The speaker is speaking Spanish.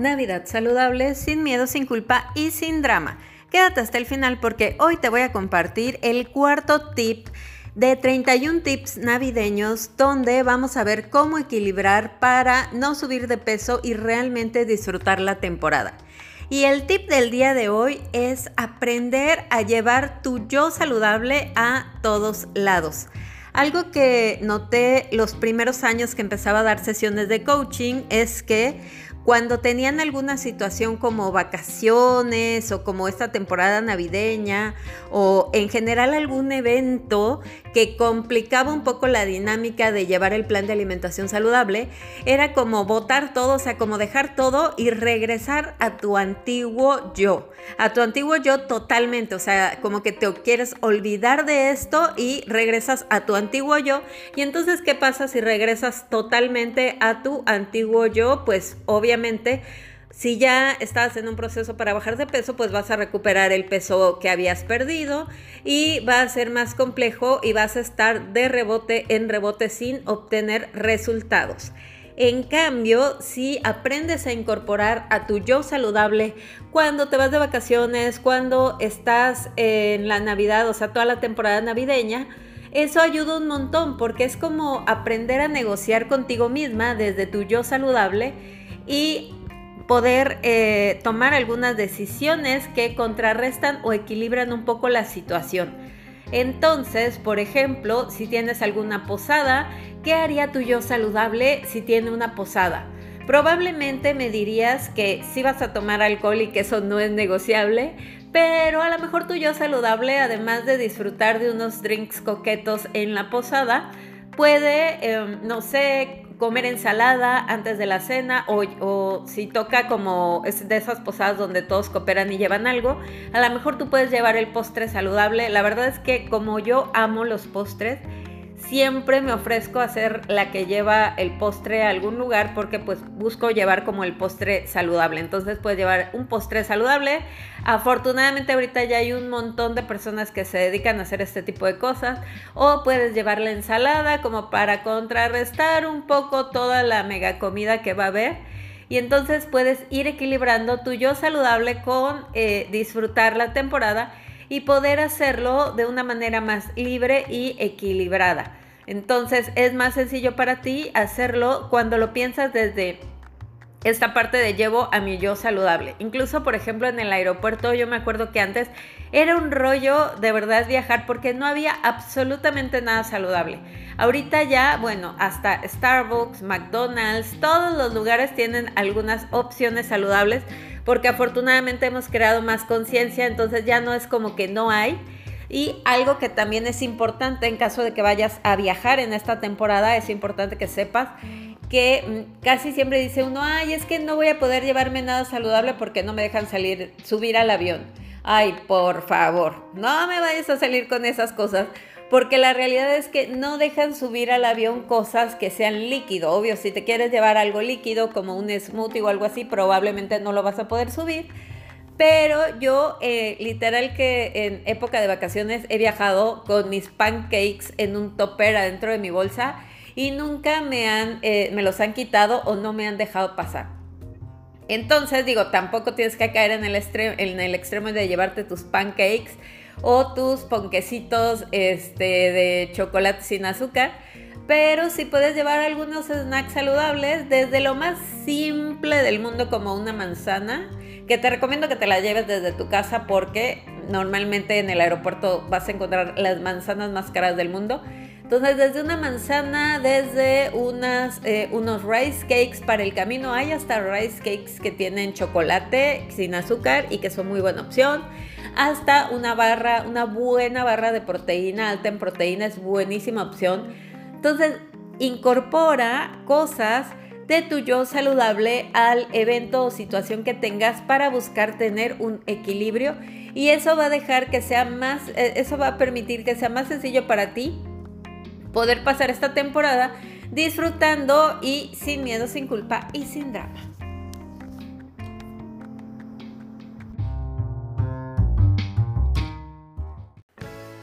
Navidad saludable, sin miedo, sin culpa y sin drama. Quédate hasta el final porque hoy te voy a compartir el cuarto tip de 31 tips navideños donde vamos a ver cómo equilibrar para no subir de peso y realmente disfrutar la temporada. Y el tip del día de hoy es aprender a llevar tu yo saludable a todos lados. Algo que noté los primeros años que empezaba a dar sesiones de coaching es que cuando tenían alguna situación como vacaciones o como esta temporada navideña o en general algún evento que complicaba un poco la dinámica de llevar el plan de alimentación saludable, era como botar todo, o sea, como dejar todo y regresar a tu antiguo yo, a tu antiguo yo totalmente, o sea, como que te quieres olvidar de esto y regresas a tu antiguo yo. Y entonces, ¿qué pasa si regresas totalmente a tu antiguo yo? Pues obviamente si ya estás en un proceso para bajar de peso, pues vas a recuperar el peso que habías perdido y va a ser más complejo y vas a estar de rebote en rebote sin obtener resultados. En cambio, si aprendes a incorporar a tu yo saludable cuando te vas de vacaciones, cuando estás en la Navidad, o sea, toda la temporada navideña, eso ayuda un montón porque es como aprender a negociar contigo misma desde tu yo saludable y poder eh, tomar algunas decisiones que contrarrestan o equilibran un poco la situación. Entonces, por ejemplo, si tienes alguna posada, ¿qué haría tu yo saludable si tiene una posada? Probablemente me dirías que sí vas a tomar alcohol y que eso no es negociable, pero a lo mejor tu yo saludable, además de disfrutar de unos drinks coquetos en la posada, puede, em, no sé, comer ensalada antes de la cena o, si toca como es de esas posadas donde todos cooperan y llevan algo, a lo mejor tú puedes llevar el postre saludable. La verdad es que como yo amo los postres, siempre me ofrezco a ser la que lleva el postre a algún lugar porque pues busco llevar como el postre saludable. Entonces puedes llevar un postre saludable. Afortunadamente ahorita ya hay un montón de personas que se dedican a hacer este tipo de cosas. O puedes llevar la ensalada como para contrarrestar un poco toda la mega comida que va a haber. Y entonces puedes ir equilibrando tu yo saludable con eh, disfrutar la temporada y poder hacerlo de una manera más libre y equilibrada. Entonces es más sencillo para ti hacerlo cuando lo piensas desde esta parte de llevo a mi yo saludable. Incluso, por ejemplo, en el aeropuerto, yo me acuerdo que antes era un rollo de verdad viajar porque no había absolutamente nada saludable. Ahorita ya, bueno, hasta Starbucks, McDonald's, todos los lugares tienen algunas opciones saludables porque afortunadamente hemos creado más conciencia, entonces ya no es como que no hay. Y algo que también es importante en caso de que vayas a viajar en esta temporada, es importante que sepas que mm, casi siempre dice uno, ay, es que no voy a poder llevarme nada saludable porque no me dejan salir, subir al avión. Ay, por favor, no me vayas a salir con esas cosas, porque la realidad es que no dejan subir al avión cosas que sean líquido. Obvio, si te quieres llevar algo líquido como un smoothie o algo así, probablemente no lo vas a poder subir pero yo, eh, literal que en época de vacaciones he viajado con mis pancakes en un topper adentro de mi bolsa y nunca me, han, eh, me los han quitado o no me han dejado pasar. Entonces digo, tampoco tienes que caer en el, en el extremo de llevarte tus pancakes o tus ponquecitos este, de chocolate sin azúcar pero si puedes llevar algunos snacks saludables, desde lo más simple del mundo como una manzana, que te recomiendo que te la lleves desde tu casa porque normalmente en el aeropuerto vas a encontrar las manzanas más caras del mundo. Entonces, desde una manzana, desde eh, unos rice cakes para el camino, hay hasta rice cakes que tienen chocolate sin azúcar y que son muy buena opción. Hasta una barra, una buena barra de proteína, alta en proteína, es buenísima opción entonces, incorpora cosas de tu yo saludable al evento o situación que tengas para buscar tener un equilibrio y eso va a dejar que sea más, eh, eso va a permitir que sea más sencillo para ti poder pasar esta temporada disfrutando y sin miedo, sin culpa y sin drama.